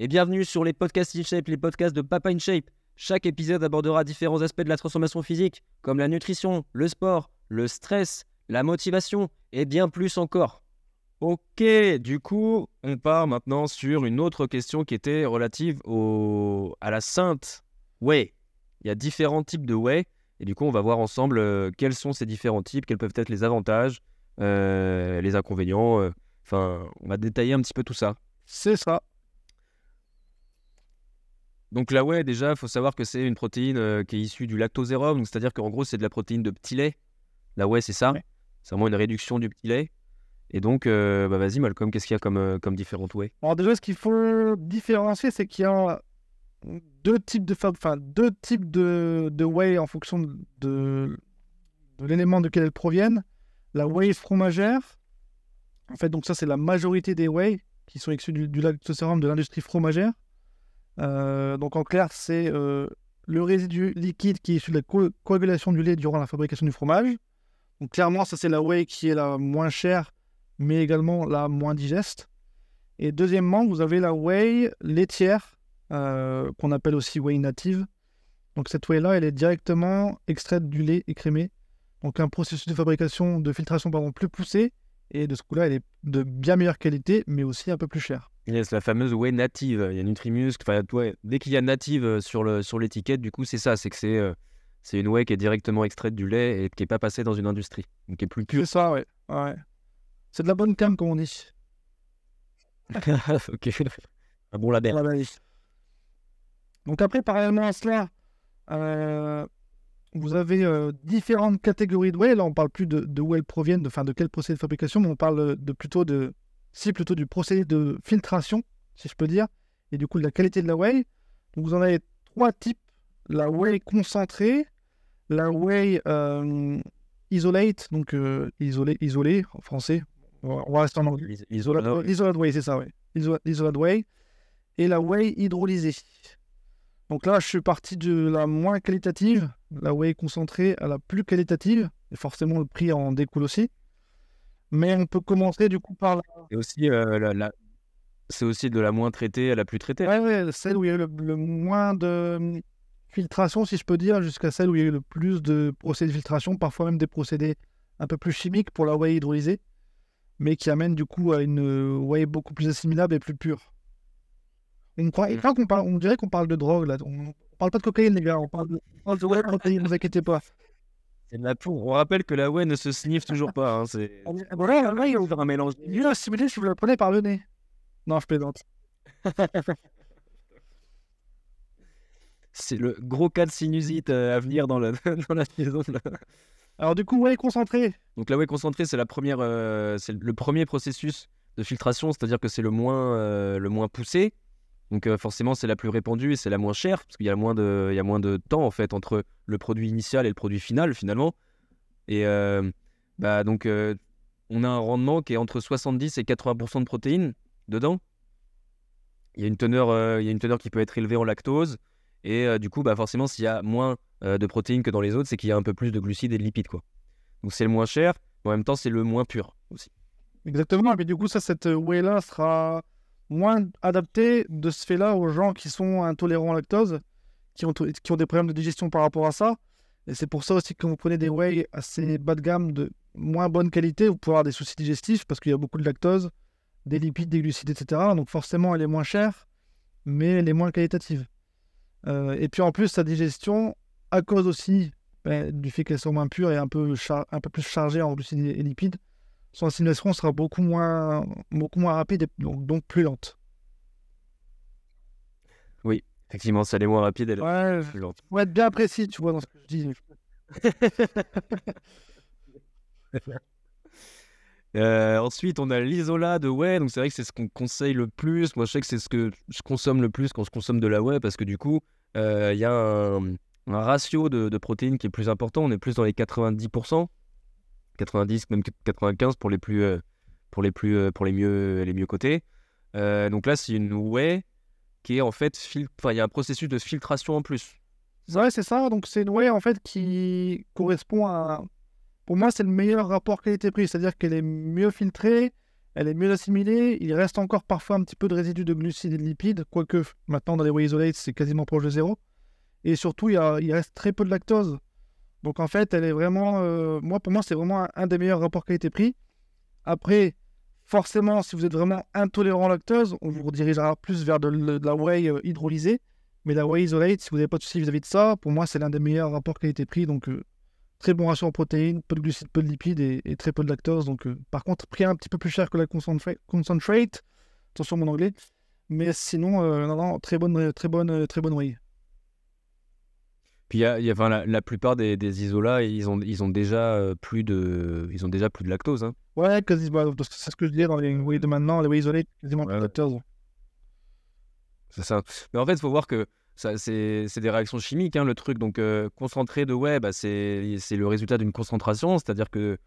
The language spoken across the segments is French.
et bienvenue sur les podcasts InShape, les podcasts de Papa InShape. Chaque épisode abordera différents aspects de la transformation physique, comme la nutrition, le sport, le stress, la motivation et bien plus encore. Ok, du coup, on part maintenant sur une autre question qui était relative au... à la sainte whey. Il y a différents types de whey, et du coup, on va voir ensemble euh, quels sont ces différents types, quels peuvent être les avantages, euh, les inconvénients. euh, Enfin, on va détailler un petit peu tout ça. C'est ça. Donc la whey, déjà, il faut savoir que c'est une protéine euh, qui est issue du lactosérum, donc c'est-à-dire qu'en gros, c'est de la protéine de petit lait. La whey, c'est ça. Ouais. C'est vraiment une réduction du petit lait. Et donc, euh, bah vas-y, Malcolm, qu'est-ce qu'il y a comme, euh, comme différentes whey Alors déjà, ce qu'il faut différencier, c'est qu'il y a deux types de enfin deux types de, de whey en fonction de, de, l'élément de quel elles proviennent. La whey fromagère, en fait, donc ça c'est la majorité des whey qui sont issus du, du lactosérum de l'industrie fromagère. Euh, donc en clair, c'est euh, le résidu liquide qui est issu de la co- coagulation du lait durant la fabrication du fromage. Donc clairement, ça c'est la whey qui est la moins chère, mais également la moins digeste. Et deuxièmement, vous avez la whey laitière, euh, qu'on appelle aussi whey native. Donc cette whey-là, elle est directement extraite du lait écrémé. Donc un processus de fabrication, de filtration pardon, plus poussé. Et de ce coup-là, elle est de bien meilleure qualité, mais aussi un peu plus chère. Yes, la fameuse whey native. Il y a Nutrimuscle. Enfin, ouais, dès qu'il y a native euh, sur le sur l'étiquette, du coup, c'est ça. C'est que c'est euh, une whey qui est directement extraite du lait et qui n'est pas passée dans une industrie. Donc, qui est plus pure. C'est ça, ouais. ouais. C'est de la bonne cam, comme on dit. ok. Un bon label. Oui. Donc après, parallèlement à cela, euh, vous avez euh, différentes catégories de whey. Là, on parle plus de, de où elles proviennent, de, enfin, de quel procédé de fabrication, mais on parle de plutôt de, si plutôt du procédé de filtration, si je peux dire, et du coup de la qualité de la whey. Donc vous en avez trois types la whey concentrée, la whey euh, isolate, donc euh, isolé, isolé en français. On va rester en anglais. L'is- l'isolat- Isolate, isolate whey, c'est ça, oui. Isolate whey. Et la whey hydrolysée. Donc là, je suis parti de la moins qualitative, la whey concentrée, à la plus qualitative. Et forcément, le prix en découle aussi. Mais on peut commencer du coup par la, Et aussi, euh, la- la- c'est aussi de la moins traitée à la plus traitée. ouais, ouais, celle où il y a eu le, le moins de hum, filtration, si je peux dire, jusqu'à celle où il y a eu le plus de procédés de filtration, parfois même des procédés un peu plus chimiques pour la whey hydrolysée, mais qui amènent du coup à une euh, whey beaucoup plus assimilable et plus pure. On, croit, qu'on parle, on dirait qu'on parle de drogue là. On, on parle pas de cocaïne, les gars. On parle de, parle de whey protéine, ne vous inquiétez pas. C'est de la poudre. On rappelle que la whey ne se sniffe toujours pas. hein, C'est un mélange. mieux assimilé si vous le prenez par le nez. Non, je plaisante. C'est le gros cas de sinusite euh, à venir dans la, dans la saison. là. Alors, du coup, whey concentré. Donc la whey concentrée, c'est la première, euh, c'est le premier processus de filtration, c'est-à-dire que c'est le moins, euh, le moins poussé. Donc euh, forcément, c'est la plus répandue et c'est la moins chère parce qu'il y a moins de, il y a moins de temps en fait entre le produit initial et le produit final finalement. Et euh, bah donc euh, on a un rendement qui est entre 70 et 80% de protéines dedans. Il y a une teneur, il y a une teneur qui peut être élevée en lactose et du coup, bah forcément, s'il y a moins de protéines que dans les autres, c'est qu'il y a un peu plus de glucides et de lipides quoi. Donc c'est le moins cher, mais en même temps c'est le moins pur aussi. Exactement. Puis, du coup, ça, cette whey-là sera moins adaptée de ce fait-là aux gens qui sont intolérants au lactose, qui ont, qui ont des problèmes de digestion par rapport à ça. Et c'est pour ça aussi que quand vous prenez des whey assez bas de gamme, de moins bonne qualité, vous pouvez avoir des soucis digestifs parce qu'il y a beaucoup de lactose, des lipides, des glucides, etc. Donc forcément, elle est moins chère, mais elle est moins qualitative. Euh, et puis en plus, sa digestion, à cause aussi ben, du fait qu'elle soit moins pure et un peu, un peu plus chargée en glucides et lipides, son assimilation sera beaucoup moins, beaucoup moins rapide et donc, donc plus lente. Effectivement, ça l'est moins rapide et Ouais, plus lente. faut être bien précis, tu vois, dans ce que je dis. Euh, ensuite, on a l'isolat de whey. Donc, c'est vrai que c'est ce qu'on conseille le plus. Moi, je sais que c'est ce que je consomme le plus quand je consomme de la whey parce que du coup, euh, il y a un, un ratio de, de protéines qui est plus important. On est plus dans les 90%, 90, même 95 pour les plus, euh, pour les plus, euh, pour les mieux, les mieux cotés. Euh, donc là, c'est une whey qui est en fait, fil- enfin, il y a un processus de filtration en plus. Ouais, c'est ça. Donc, c'est une whey en fait qui correspond à. Pour moi, c'est le meilleur rapport qualité-prix. C'est-à-dire qu'elle est mieux filtrée, elle est mieux assimilée. Il reste encore parfois un petit peu de résidus de glucides et de lipides, quoique maintenant dans les whey isolate, c'est quasiment proche de zéro. Et surtout, il, y a- il reste très peu de lactose. Donc en fait, elle est vraiment, euh, moi pour moi, c'est vraiment un, des meilleurs rapports qualité-prix. Après, forcément, si vous êtes vraiment intolérant lactose, on vous redirigera plus vers de, la whey euh, hydrolysée. Mais la whey isolate, si vous n'avez pas de soucis vis-à-vis de ça, pour moi, c'est l'un des meilleurs rapports qualité-prix. Donc euh, très bon ratio en protéines, peu de glucides, peu de lipides et, très peu de lactose. Donc par contre, prix un petit peu plus cher que la concentrate. concentrate. Attention mon anglais. Mais sinon, non, non, très bonne, très bonne, très bonne whey. Puis y a, y a- enfin, la, la plupart des, des isolats, ils ont, ils ont déjà euh, plus de, ils ont déjà plus de lactose. Hein. Ouais, quasiment. C'est ce que je disais dans les whey de maintenant, les whey isolate, quasiment plus de lactose. C'est ça. Mais en fait, il faut voir que ça, c'est, c'est des réactions chimiques, hein, le truc. Donc, euh, concentré de whey, bah, c'est, c'est le résultat d'une concentration, c'est-à-dire que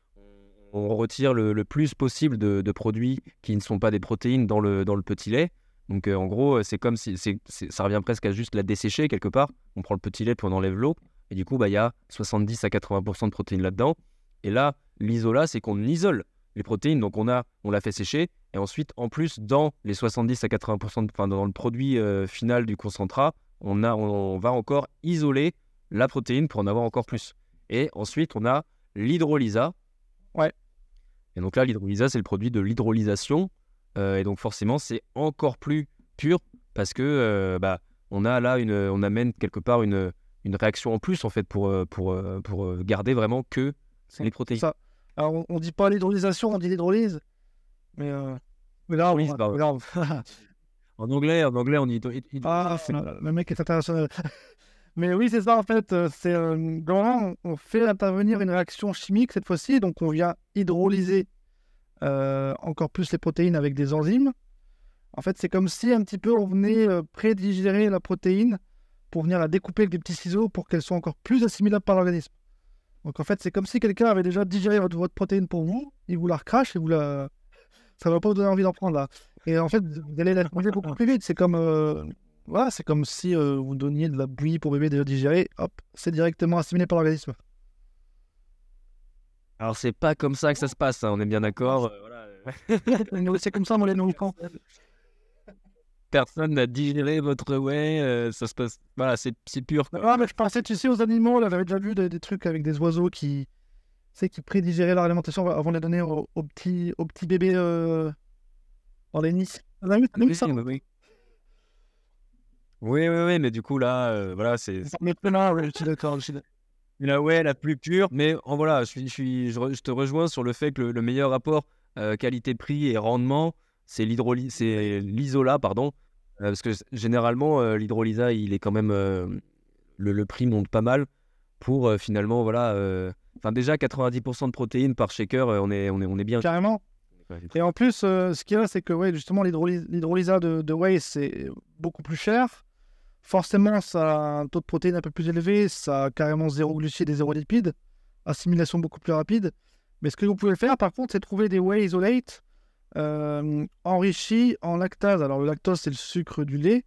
on retire le, le plus possible de, de produits qui ne sont pas des protéines dans le, dans le petit lait. Donc, euh, en gros, c'est comme si ça revient presque à juste la dessécher quelque part. On prend le petit lait puis on enlève l'eau. Et du coup, bah, il y a 70 à 80% de protéines là-dedans. Et là, l'isolat, c'est qu'on isole les protéines. Donc, on, a, on l'a fait sécher. Et ensuite, en plus, dans les 70 à 80%, de- enfin, dans le produit euh, final du concentrat, on, a, on, va encore isoler la protéine pour en avoir encore plus. Et ensuite, on a l'hydrolysa. Ouais. Et donc là, l'hydrolysa, c'est le produit de l'hydrolysation. Euh, et donc forcément, c'est encore plus pur parce que euh, bah, on a là une, on amène quelque part une, une réaction en plus en fait pour, euh, pour, pour garder vraiment que les protéines. ça. Alors, on, on dit pas l'hydrolysation, on dit l'hydrolyse. Mais, euh, mais là, Oui, on- pardon. regarde. En anglais, en anglais, on dit Ah, le mec est international. Mais oui, c'est ça en fait. C'est euh, on fait intervenir une réaction chimique cette fois-ci. Donc, on vient hydrolyser encore plus les protéines avec des enzymes. En fait, c'est comme si un petit peu on venait euh, prédigérer la protéine pour venir la découper avec des petits ciseaux pour qu'elle soit encore plus assimilable par l'organisme. Donc, en fait, c'est comme si quelqu'un avait déjà digéré votre, protéine pour vous, il vous la recrache et vous la. Ça va pas vous donner envie d'en prendre là. Et en fait, vous allez la manger beaucoup plus vite. C'est comme. euh, voilà, comme si euh, vous donniez de la bouillie pour bébé déjà digéré, hop, c'est directement assimilé par l'organisme. Alors c'est pas comme ça que ça se passe, hein, on est bien d'accord. euh, voilà. c'est comme ça, moi, les nourrissants. Personne n'a digéré votre whey, euh, ça se passe. Voilà, c'est pur. Ah, mais je pensais, tu sais, aux animaux, là, j'avais déjà vu des, des trucs avec des oiseaux qui, tu qui prédigéraient leur alimentation avant de les donner aux, aux petits, aux petits bébés euh, dans les nids. On a vu, on a vu Oui, ça? oui, oui. Oui, oui, oui, mais du coup là, euh, voilà, c'est Mais ouais, je suis d'accord. je suis d'accord. La whey la plus pure. Mais en voilà, je, suis, je, suis- je, re- je te rejoins sur le fait que le, le meilleur rapport euh, qualité-prix et rendement, c'est l'isola, pardon. Euh, parce que généralement, euh, l'hydrolysa, il est quand même. le, le prix monte pas mal pour finalement, voilà. Enfin, déjà, 90% de protéines par shaker, on, est, on, est, on est bien. Carrément. Ouais, Et en plus, ce qu'il y a, c'est que ouais, justement, l'hydrolysa de, de whey, c'est beaucoup plus cher. Forcément, ça a un taux de protéines un peu plus élevé, ça a carrément zéro glucides et zéro lipides, assimilation beaucoup plus rapide. Mais ce que vous pouvez faire, par contre, c'est trouver des whey isolate euh, enrichis en lactase. Alors, le lactose, c'est le sucre du lait.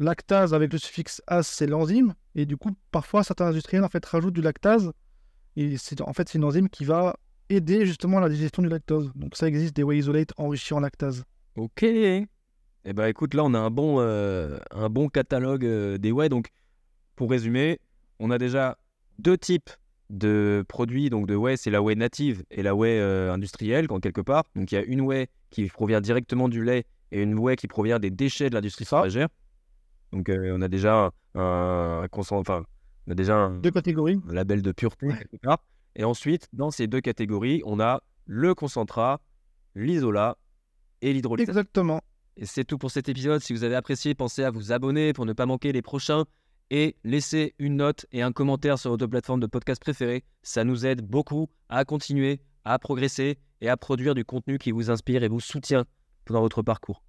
Lactase, avec le suffixe as, c'est l'enzyme. Et du coup, parfois, certains industriels en fait, rajoutent du lactase. Et c'est en fait, c'est une enzyme qui va aider justement la digestion du lactose. Donc ça existe des whey isolate enrichis en lactase. Ok. Eh ben écoute, là on a un bon, euh, un bon catalogue euh, des whey. Donc pour résumer, on a déjà deux types de produits. Donc de whey, c'est la whey native et la whey euh, industrielle, en quelque part. Donc il y a une whey qui provient directement du lait et une whey qui provient des déchets de l'industrie Ça. fromagère. Donc on a déjà un, un consent- enfin, on a déjà un, Deux catégories. un label de pureté part. Et ensuite, dans ces deux catégories, on a le concentrat, l'isolat et l'hydrolyse. Exactement. Et c'est tout pour cet épisode. Si vous avez apprécié, pensez à vous abonner pour ne pas manquer les prochains et laisser une note et un commentaire sur votre plateforme de podcast préférée. Ça nous aide beaucoup à continuer, à progresser et à produire du contenu qui vous inspire et vous soutient dans votre parcours.